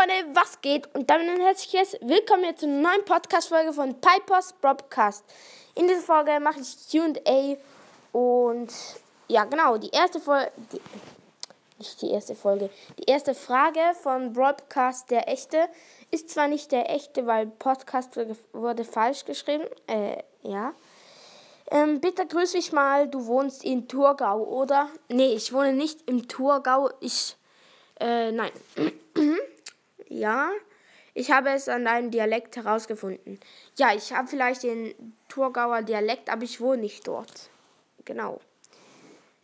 Freunde, was geht? Und damit ein herzliches Willkommen hier zur neuen Podcast-Folge von Pipers Broadcast. In dieser Folge mache ich QA und ja, genau, die erste Folge, nicht die erste Folge, die erste Frage von Broadcast, der echte, ist zwar nicht der echte, weil Podcast wurde falsch geschrieben, äh, ja. Ähm, bitte grüß mich mal, du wohnst in Thurgau, oder? Nee, ich wohne nicht im Thurgau, ich, äh, nein. Ja, ich habe es an deinem Dialekt herausgefunden. Ja, ich habe vielleicht den Thurgauer Dialekt, aber ich wohne nicht dort. Genau.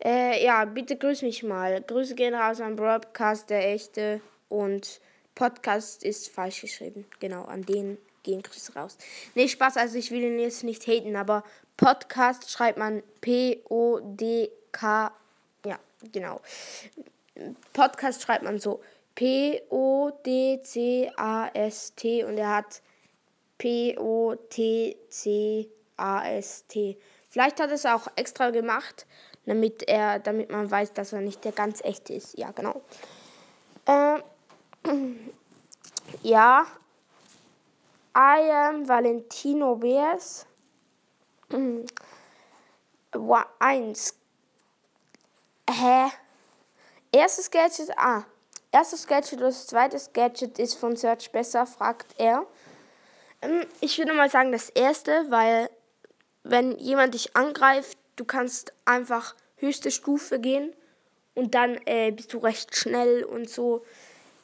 Äh, ja, bitte grüß mich mal. Grüße gehen raus an Broadcast, der echte. Und Podcast ist falsch geschrieben. Genau, an den gehen Grüße raus. Nee, Spaß, also ich will ihn jetzt nicht haten, aber Podcast schreibt man P-O-D-K. Ja, genau. Podcast schreibt man so. P-O-D-C-A-S-T und er hat P-O-T-C-A-S-T. Vielleicht hat er es auch extra gemacht, damit er, damit man weiß, dass er nicht der ganz echte ist. Ja, genau. Äh, ja. I am Valentino Beers. Eins. Hä? Erstes Gadget. Ah erstes Gadget oder das zweite Gadget ist von Search besser, fragt er. Ähm, ich würde mal sagen das erste, weil wenn jemand dich angreift, du kannst einfach höchste Stufe gehen und dann äh, bist du recht schnell und so.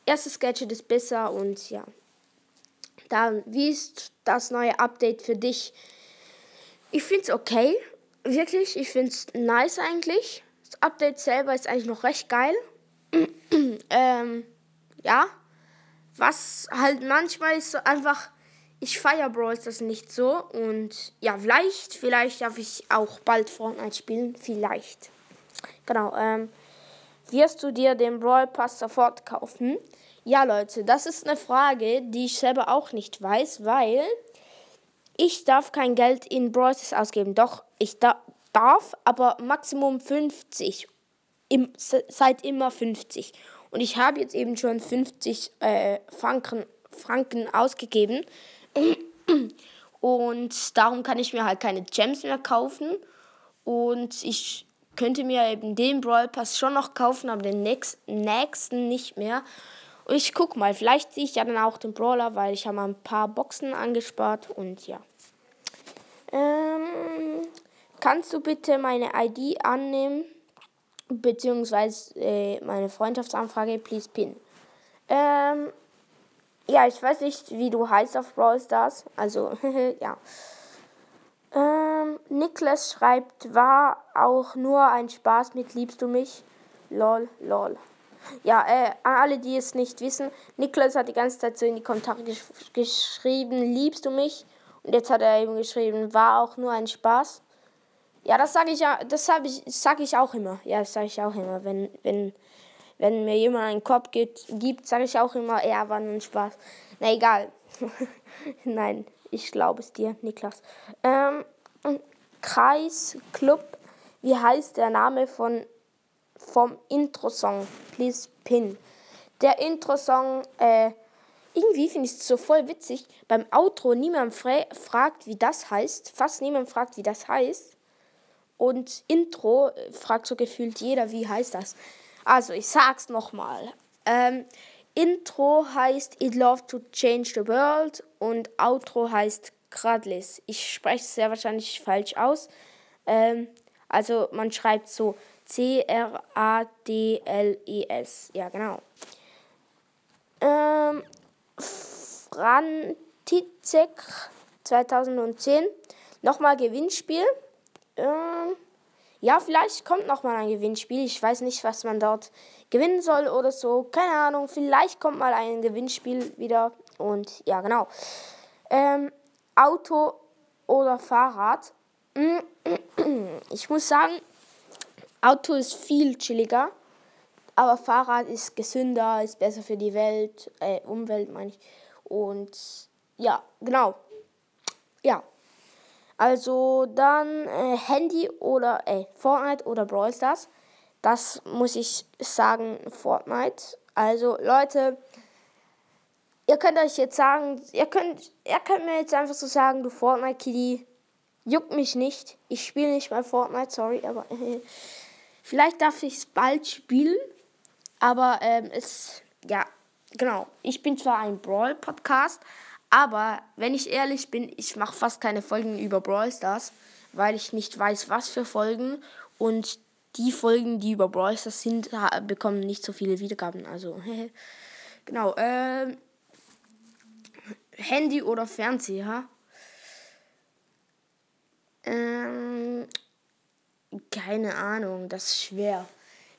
Erstes Gadget ist besser und ja. Dann, wie ist das neue Update für dich? Ich finde es okay, wirklich. Ich finde es nice eigentlich. Das Update selber ist eigentlich noch recht geil. ähm, ja. Was halt manchmal ist so einfach, ich feiere Brawl das nicht so. Und ja, vielleicht, vielleicht darf ich auch bald Fortnite spielen. Vielleicht. Genau, ähm, wirst du dir den Brawl Pass sofort kaufen? Ja, Leute, das ist eine Frage, die ich selber auch nicht weiß, weil ich darf kein Geld in Brawl ausgeben. Doch, ich da darf, aber Maximum 50 im, seit immer 50. Und ich habe jetzt eben schon 50 äh, Franken, Franken ausgegeben. Und darum kann ich mir halt keine Gems mehr kaufen. Und ich könnte mir eben den Brawl Pass schon noch kaufen, aber den nächsten, nicht mehr. Und ich guck mal, vielleicht sehe ich ja dann auch den Brawler, weil ich habe mal ein paar Boxen angespart und ja. Ähm, kannst du bitte meine ID annehmen? Beziehungsweise äh, meine Freundschaftsanfrage, please pin. Ähm, ja, ich weiß nicht, wie du heißt auf Brawl Stars. Also, ja. Ähm, Niklas schreibt, war auch nur ein Spaß mit Liebst du mich? Lol, lol. Ja, äh, alle, die es nicht wissen, Niklas hat die ganze Zeit so in die Kommentare gesch geschrieben, liebst du mich? Und jetzt hat er eben geschrieben, war auch nur ein Spaß. Ja, das sage ich ja, das habe ich, sage ich auch immer. Ja, das sage ich auch immer. Wenn, wenn, wenn mir jemand einen Kopf gibt, gibt sage ich auch immer, ja, war nur ein Spaß. Na egal. Nein, ich glaube es dir, Niklas. Ähm, Kreis Club, wie heißt der Name von vom Intro-Song? Please pin. Der Intro-Song, äh, irgendwie finde ich es so voll witzig. Beim Outro niemand fra fragt, wie das heißt. Fast niemand fragt, wie das heißt. Und Intro äh, fragt so gefühlt jeder, wie heißt das? Also, ich sag's nochmal. Ähm, Intro heißt It Love to Change the World und Outro heißt Gradlis. Ich spreche es sehr wahrscheinlich falsch aus. Ähm, also man schreibt so C-R-A-D-L-E-S. Ja, genau. Ähm, Frantizek 2010. Nochmal Gewinnspiel. Ähm, ja, vielleicht kommt noch mal ein Gewinnspiel. Ich weiß nicht, was man dort gewinnen soll oder so. Keine Ahnung. Vielleicht kommt mal ein Gewinnspiel wieder. Und ja, genau. Ähm, Auto oder Fahrrad. Ich muss sagen, Auto ist viel chilliger. Aber Fahrrad ist gesünder, ist besser für die Welt, äh, Umwelt meine ich. Und ja, genau. Ja, also dann äh, Handy oder äh, Fortnite oder Brawl Stars. Das muss ich sagen, Fortnite. Also Leute, ihr könnt euch jetzt sagen, ihr könnt, ihr könnt mir jetzt einfach so sagen, du Fortnite Kitty, juckt mich nicht. Ich spiele nicht mal Fortnite, sorry, aber äh, vielleicht darf ich es bald spielen. Aber ähm, es, ja, genau. Ich bin zwar ein Brawl-Podcast, aber wenn ich ehrlich bin, ich mache fast keine Folgen über Brawl Stars, weil ich nicht weiß, was für Folgen. Und die Folgen, die über Brawl Stars sind, bekommen nicht so viele Wiedergaben. Also, genau. Ähm, Handy oder Fernseher? Ähm, keine Ahnung, das ist schwer.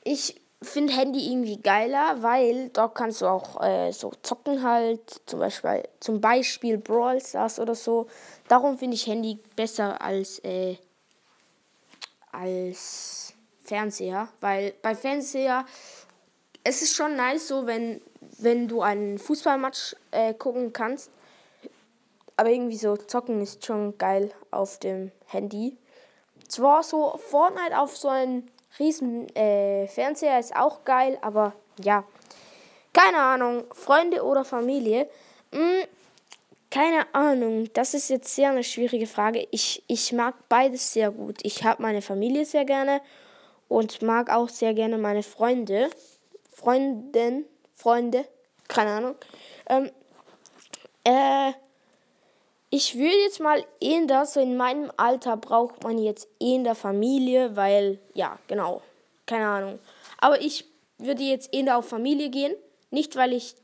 Ich finde Handy irgendwie geiler, weil da kannst du auch äh, so zocken halt, zum Beispiel, zum Beispiel Brawl Stars oder so. Darum finde ich Handy besser als, äh, als Fernseher, weil bei Fernseher es ist schon nice so, wenn, wenn du einen Fußballmatch äh, gucken kannst, aber irgendwie so zocken ist schon geil auf dem Handy. Zwar so Fortnite auf so einen riesen äh, Fernseher ist auch geil, aber ja. Keine Ahnung, Freunde oder Familie? Hm, keine Ahnung, das ist jetzt sehr eine schwierige Frage. Ich, ich mag beides sehr gut. Ich habe meine Familie sehr gerne und mag auch sehr gerne meine Freunde. Freundin, Freunde, keine Ahnung. Ähm, äh, ich würde jetzt mal das, so in meinem Alter braucht man jetzt in der Familie, weil, ja, genau, keine Ahnung. Aber ich würde jetzt in der auf Familie gehen, nicht weil ich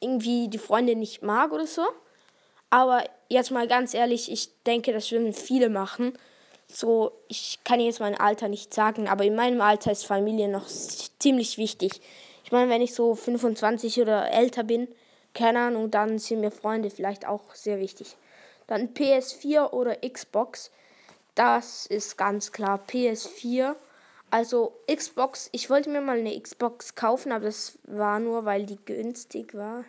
irgendwie die Freunde nicht mag oder so. Aber jetzt mal ganz ehrlich, ich denke, das würden viele machen. So, ich kann jetzt mein Alter nicht sagen, aber in meinem Alter ist Familie noch ziemlich wichtig. Ich meine, wenn ich so 25 oder älter bin, keine Ahnung, dann sind mir Freunde vielleicht auch sehr wichtig. Dann PS4 oder Xbox. Das ist ganz klar PS4. Also Xbox, ich wollte mir mal eine Xbox kaufen, aber das war nur, weil die günstig war.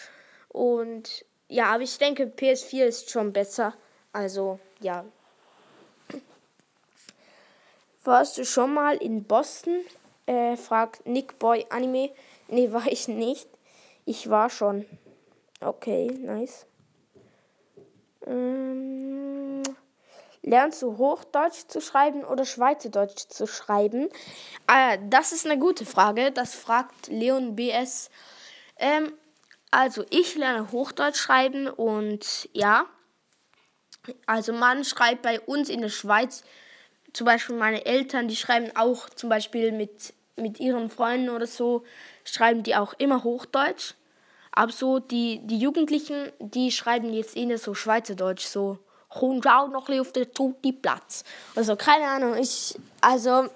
Und ja, aber ich denke, PS4 ist schon besser. Also ja. Warst du schon mal in Boston? Äh, fragt Nick Boy Anime. Nee, war ich nicht. Ich war schon. Okay, nice. Ähm, lernst du Hochdeutsch zu schreiben oder Schweizerdeutsch zu schreiben? Äh, das ist eine gute Frage. Das fragt Leon BS. Ähm, also ich lerne Hochdeutsch schreiben und ja. Also man schreibt bei uns in der Schweiz, zum Beispiel meine Eltern, die schreiben auch zum Beispiel mit, mit ihren Freunden oder so, schreiben die auch immer Hochdeutsch. Aber so die, die Jugendlichen, die schreiben jetzt eher so Schweizerdeutsch, so komm schau noch auf den Tutti Platz. Also keine Ahnung, ich, also,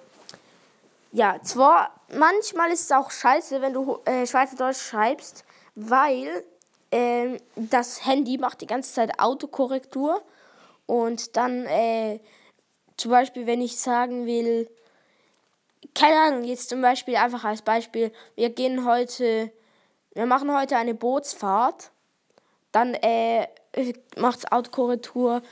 ja, zwar, manchmal ist es auch scheiße, wenn du äh, Schweizerdeutsch schreibst, weil äh, das Handy macht die ganze Zeit Autokorrektur und dann, äh, zum Beispiel, wenn ich sagen will, keine Ahnung, jetzt zum Beispiel einfach als Beispiel, wir gehen heute wir machen heute eine Bootsfahrt. Dann äh, macht Autokorrektur.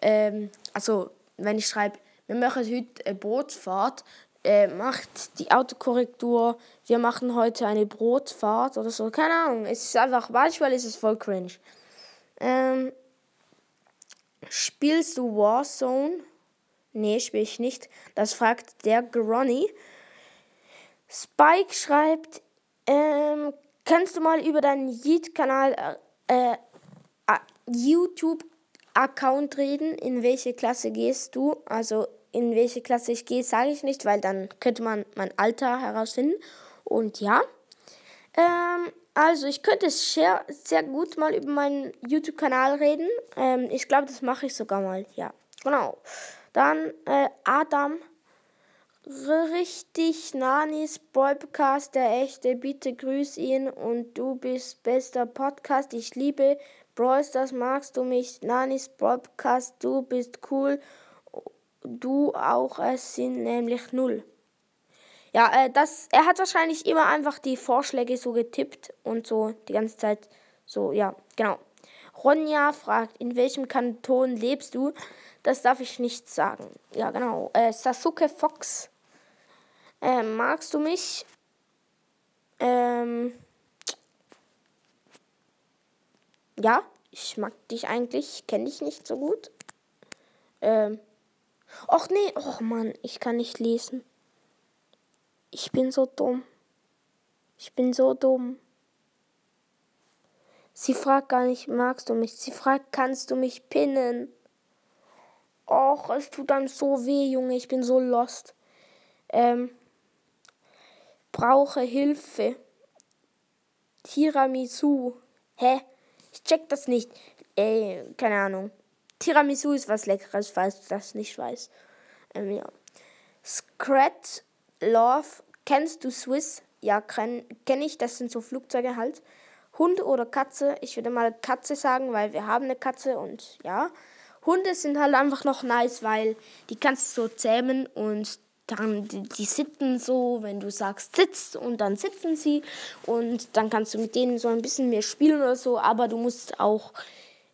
Ähm, also, wenn ich schreibe, wir machen heute eine Bootsfahrt, äh, macht die Autokorrektur, wir machen heute eine Brotfahrt oder so. Keine Ahnung. Es ist einfach, manchmal ist es voll cringe. Ähm, spielst du Warzone? Nee, spiele ich nicht. Das fragt der Gronny. Spike schreibt, ähm, Kannst du mal über deinen Yeet-Kanal, äh, äh, YouTube-Account reden? In welche Klasse gehst du? Also in welche Klasse ich gehe, sage ich nicht, weil dann könnte man mein Alter herausfinden. Und ja, ähm, also ich könnte sehr, sehr gut mal über meinen YouTube-Kanal reden. Ähm, ich glaube, das mache ich sogar mal. Ja, genau. Dann äh, Adam richtig Nanis Podcast, der echte. Bitte grüß ihn und du bist bester Podcast. Ich liebe Brawl Stars. Magst du mich? Nanis Podcast, du bist cool. Du auch. Es sind nämlich null. Ja, äh, das, er hat wahrscheinlich immer einfach die Vorschläge so getippt und so die ganze Zeit so, ja, genau. Ronja fragt, in welchem Kanton lebst du? Das darf ich nicht sagen. Ja, genau. Äh, Sasuke Fox ähm, magst du mich? Ähm, ja, ich mag dich eigentlich, kenne dich nicht so gut. Ähm. Och nee, och Mann, ich kann nicht lesen. Ich bin so dumm. Ich bin so dumm. Sie fragt gar nicht, magst du mich? Sie fragt, kannst du mich pinnen? Och, es tut dann so weh, Junge. Ich bin so lost. Ähm, brauche Hilfe. Tiramisu. Hä? Ich check das nicht. Ey, keine Ahnung. Tiramisu ist was Leckeres, falls du das nicht weißt. Ähm, ja. Scrat Love. Kennst du Swiss? Ja, kenne kenn ich. Das sind so Flugzeuge halt. Hund oder Katze? Ich würde mal Katze sagen, weil wir haben eine Katze und ja. Hunde sind halt einfach noch nice, weil die kannst du so zähmen und dann die, die sitzen so, wenn du sagst sitzt und dann sitzen sie und dann kannst du mit denen so ein bisschen mehr spielen oder so, aber du musst auch,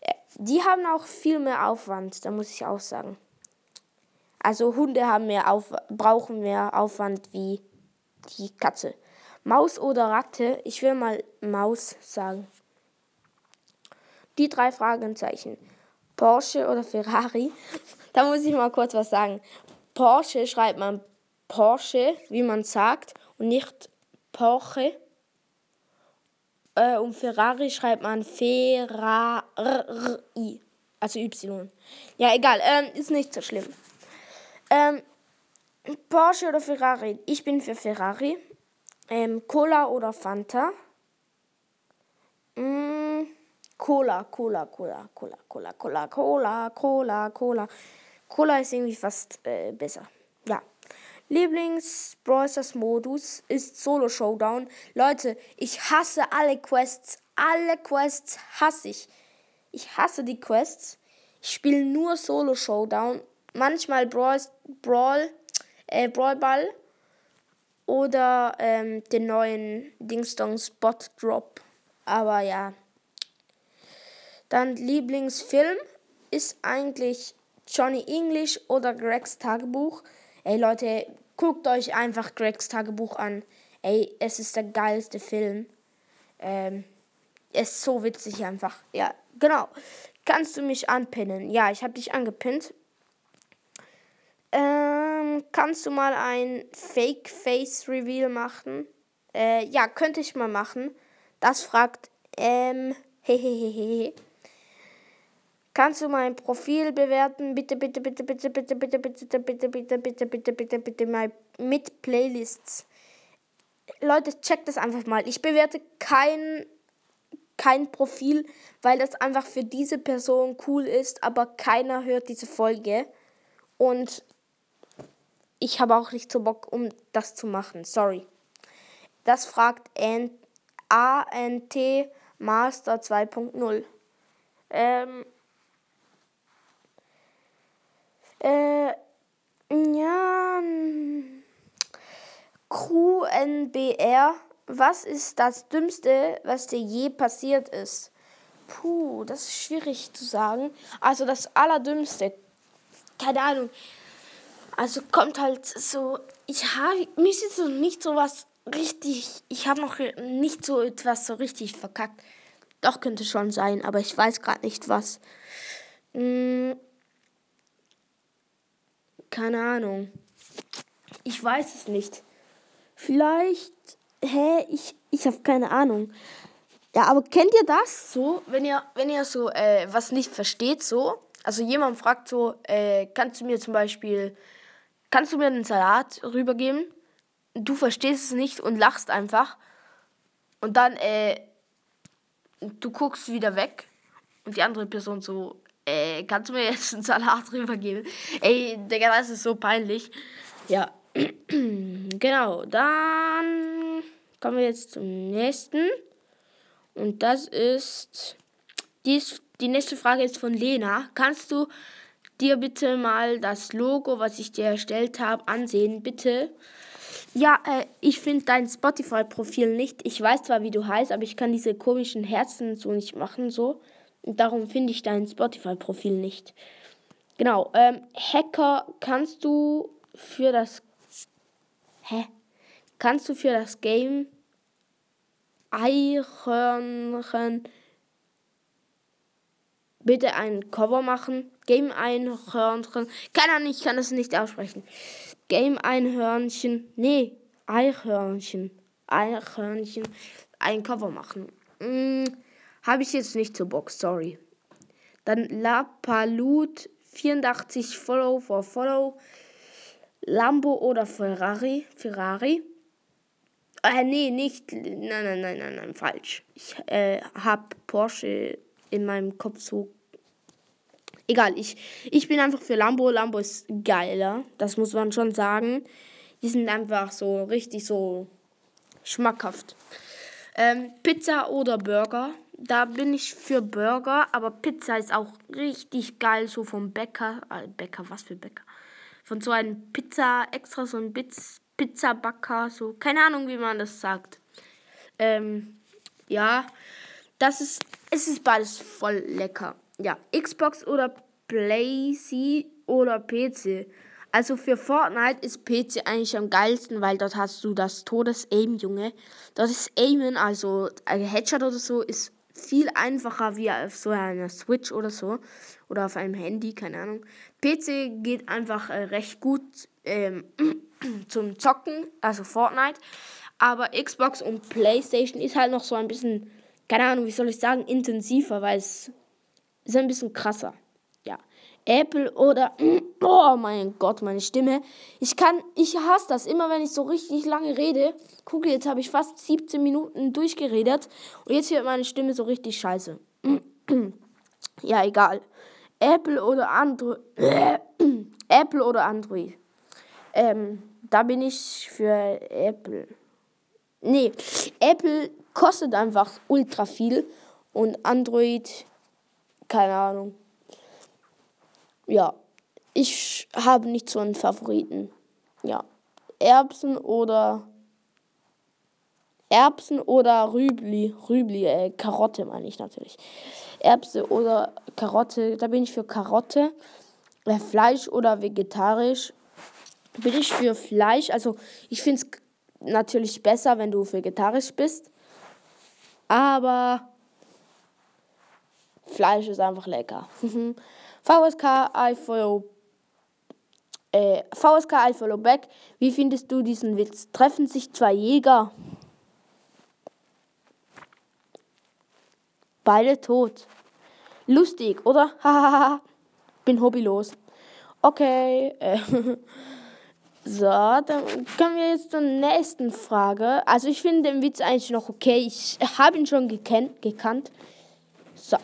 äh, die haben auch viel mehr Aufwand, da muss ich auch sagen. Also Hunde haben mehr Auf, brauchen mehr Aufwand wie die Katze. Maus oder Ratte? Ich will mal Maus sagen. Die drei Fragezeichen. Porsche oder Ferrari? da muss ich mal kurz was sagen. Porsche schreibt man Porsche, wie man sagt, und nicht Porsche. Äh, und Ferrari schreibt man Ferrari, also Y. Ja, egal, ähm, ist nicht so schlimm. Ähm, Porsche oder Ferrari? Ich bin für Ferrari. Ähm, Cola oder Fanta? Cola, Cola, Cola, Cola, Cola, Cola, Cola, Cola, Cola. Cola ist irgendwie fast äh, besser. Ja. Lieblings Modus ist Solo Showdown. Leute, ich hasse alle Quests. Alle Quests hasse ich. Ich hasse die Quests. Ich spiele nur Solo Showdown. Manchmal Brawl, Brawl, äh, Brawl Ball oder ähm, den neuen Dingstong Spot Drop. Aber ja. Dann Lieblingsfilm ist eigentlich Johnny English oder Gregs Tagebuch. Ey Leute, guckt euch einfach Gregs Tagebuch an. Ey, es ist der geilste Film. Ähm, es ist so witzig einfach. Ja, genau. Kannst du mich anpinnen? Ja, ich habe dich angepinnt. Ähm, kannst du mal ein Fake Face Reveal machen? Äh, ja, könnte ich mal machen. Das fragt ähm, hehehehe. Kannst du mein Profil bewerten? Bitte, bitte, bitte, bitte, bitte, bitte, bitte, bitte, bitte, bitte, bitte, bitte, bitte, bitte mal mit Playlists. Leute, checkt das einfach mal. Ich bewerte kein, kein Profil, weil das einfach für diese Person cool ist, aber keiner hört diese Folge. Und ich habe auch nicht so Bock, um das zu machen. Sorry. Das fragt ANT Master 2.0. Ähm, äh, ja. QNBR. Was ist das Dümmste, was dir je passiert ist? Puh, das ist schwierig zu sagen. Also das Allerdümmste. Keine Ahnung. Also kommt halt so. Ich habe. Mir ist jetzt noch nicht so was richtig. Ich habe noch nicht so etwas so richtig verkackt. Doch, könnte schon sein, aber ich weiß gerade nicht was. Hm. Keine Ahnung. Ich weiß es nicht. Vielleicht. Hä? Ich, ich habe keine Ahnung. Ja, aber kennt ihr das so, wenn ihr, wenn ihr so äh, was nicht versteht, so? Also jemand fragt so, äh, kannst du mir zum Beispiel, kannst du mir einen Salat rübergeben? Du verstehst es nicht und lachst einfach. Und dann, äh, du guckst wieder weg und die andere Person so, kannst du mir jetzt einen Salat rübergeben? Ey, Digga, das ist so peinlich. Ja. genau, dann kommen wir jetzt zum nächsten. Und das ist. Dies, die nächste Frage ist von Lena. Kannst du dir bitte mal das Logo, was ich dir erstellt habe, ansehen? Bitte. Ja, äh, ich finde dein Spotify-Profil nicht. Ich weiß zwar, wie du heißt, aber ich kann diese komischen Herzen so nicht machen, so. Darum finde ich dein Spotify-Profil nicht. Genau. Ähm, Hacker, kannst du für das. Hä? Kannst du für das Game Eichhörnchen bitte ein Cover machen. Game Einhörnchen. Keine Ahnung, ich kann das nicht aussprechen. Game Einhörnchen. Nee, Eichhörnchen. Eichhörnchen. Ein Cover machen. Hm, Habe ich jetzt nicht zur Box, sorry. Dann La Palut 84 Follow for Follow. Lambo oder Ferrari. Ferrari. Äh, nee, nicht. Nein, nein, nein, nein, nein, falsch. Ich äh, habe Porsche in meinem Kopf so. Egal, ich, ich bin einfach für Lambo. Lambo ist geiler. Das muss man schon sagen. Die sind einfach so richtig so schmackhaft. Ähm, Pizza oder Burger. Da bin ich für Burger, aber Pizza ist auch richtig geil, so vom Bäcker. Äh, Bäcker, was für Bäcker? Von so einem Pizza, extra so ein Pizzabacker, so, keine Ahnung, wie man das sagt. Ähm, ja, das ist, es ist beides voll lecker. Ja, Xbox oder PlayC oder PC. Also für Fortnite ist PC eigentlich am geilsten, weil dort hast du das Todes-Aim, Junge. Dort ist Aimen, also ein Headshot oder so, ist viel einfacher wie auf so einer Switch oder so. Oder auf einem Handy, keine Ahnung. PC geht einfach äh, recht gut ähm, zum Zocken, also Fortnite. Aber Xbox und PlayStation ist halt noch so ein bisschen, keine Ahnung, wie soll ich sagen, intensiver, weil es ist ein bisschen krasser. Apple oder, oh mein Gott, meine Stimme. Ich kann, ich hasse das immer, wenn ich so richtig lange rede. Gucke, jetzt habe ich fast 17 Minuten durchgeredet und jetzt wird meine Stimme so richtig scheiße. ja, egal. Apple oder Android. Apple oder Android. Ähm, da bin ich für Apple. Nee, Apple kostet einfach ultra viel und Android, keine Ahnung. Ja, ich habe nicht so einen Favoriten. Ja, Erbsen oder Erbsen oder Rübli, Rübli, äh, Karotte meine ich natürlich. Erbse oder Karotte, da bin ich für Karotte. Äh, Fleisch oder vegetarisch bin ich für Fleisch. Also ich finde es natürlich besser, wenn du vegetarisch bist. Aber Fleisch ist einfach lecker. VSK I follow äh, VSK I follow back. Wie findest du diesen Witz? Treffen sich zwei Jäger. Beide tot. Lustig, oder? Hahaha. Bin hobbylos. Okay. Äh, So, dann kommen wir jetzt zur nächsten Frage. Also ich finde den Witz eigentlich noch okay. Ich habe ihn schon gekannt. gekannt. So.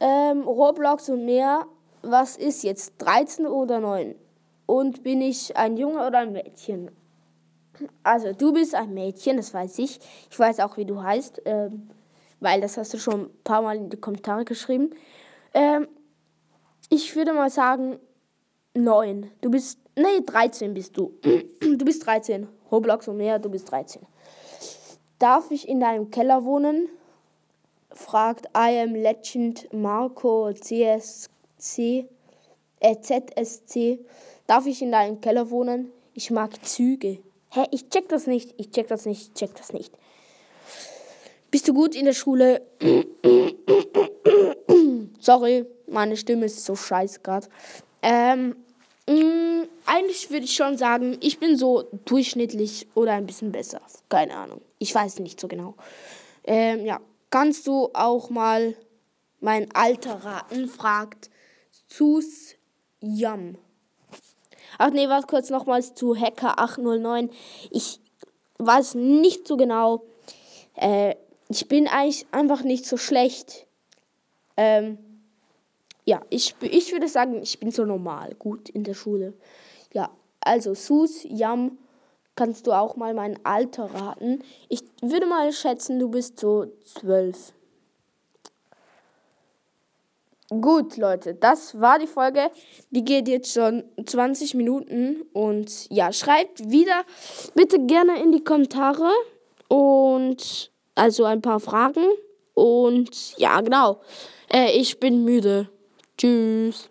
Ähm, Roblox und mehr. Was ist jetzt? 13 oder 9? Und bin ich ein Junge oder ein Mädchen? Also du bist ein Mädchen, das weiß ich. Ich weiß auch, wie du heißt. Ähm, weil das hast du schon ein paar Mal in die Kommentare geschrieben. Ähm, ich würde mal sagen 9. Du bist Nee, 13 bist du. Du bist 13. Roblox und mehr, du bist 13. Darf ich in deinem Keller wohnen? Fragt I am Legend Marco CSC äh, ZSC. Darf ich in deinem Keller wohnen? Ich mag Züge. Hä, ich check das nicht. Ich check das nicht. Ich check das nicht. Bist du gut in der Schule? Sorry, meine Stimme ist so scheiße gerade. Ähm, mm, eigentlich würde ich schon sagen, ich bin so durchschnittlich oder ein bisschen besser. Keine Ahnung. Ich weiß nicht so genau. Ähm, ja, kannst du auch mal mein Alter raten? Fragt Sus Yam. Ach nee, warte kurz nochmals zu Hacker 809. Ich weiß nicht so genau. Äh, ich bin eigentlich einfach nicht so schlecht. Ähm, ja, ich, ich würde sagen, ich bin so normal gut in der Schule. Ja, also Sus, Yam, kannst du auch mal mein Alter raten. Ich würde mal schätzen, du bist so zwölf. Gut, Leute, das war die Folge. Die geht jetzt schon 20 Minuten. Und ja, schreibt wieder bitte gerne in die Kommentare. Und also ein paar Fragen. Und ja, genau. Äh, ich bin müde. Tschüss.